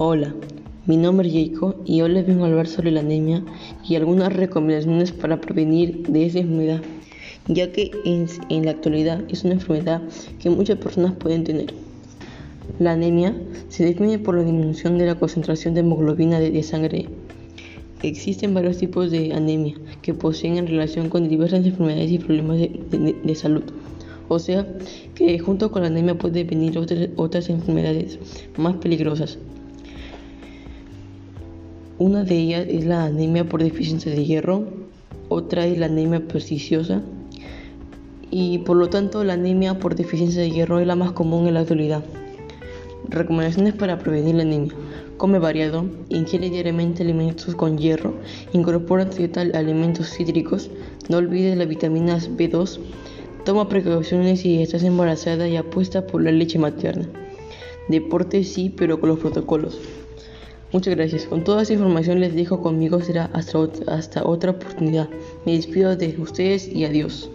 Hola, mi nombre es Jacob y hoy les vengo a hablar sobre la anemia y algunas recomendaciones para prevenir de esa enfermedad, ya que en, en, la actualidad es una enfermedad que muchas personas pueden tener. La anemia se define por la disminución de la concentración de hemoglobina de, sangre. Existen varios tipos de anemia que poseen relación con diversas enfermedades y problemas de, salud. O sea, que junto con la anemia pueden venir otras enfermedades más peligrosas. Una de ellas es la anemia por deficiencia de hierro, otra es la anemia perniciosa y por lo tanto la anemia por deficiencia de hierro es la más común en la actualidad. Recomendaciones para prevenir la anemia. Come variado, ingiere diariamente alimentos con hierro, incorpora alimentos cítricos, no olvides las vitaminas B2, Toma precauciones si estás embarazada y apuesta por la leche materna. Deporte sí, pero con los protocolos. Muchas gracias. Con toda esa información les dejo conmigo será hasta, hasta otra oportunidad. Me despido de ustedes y adiós.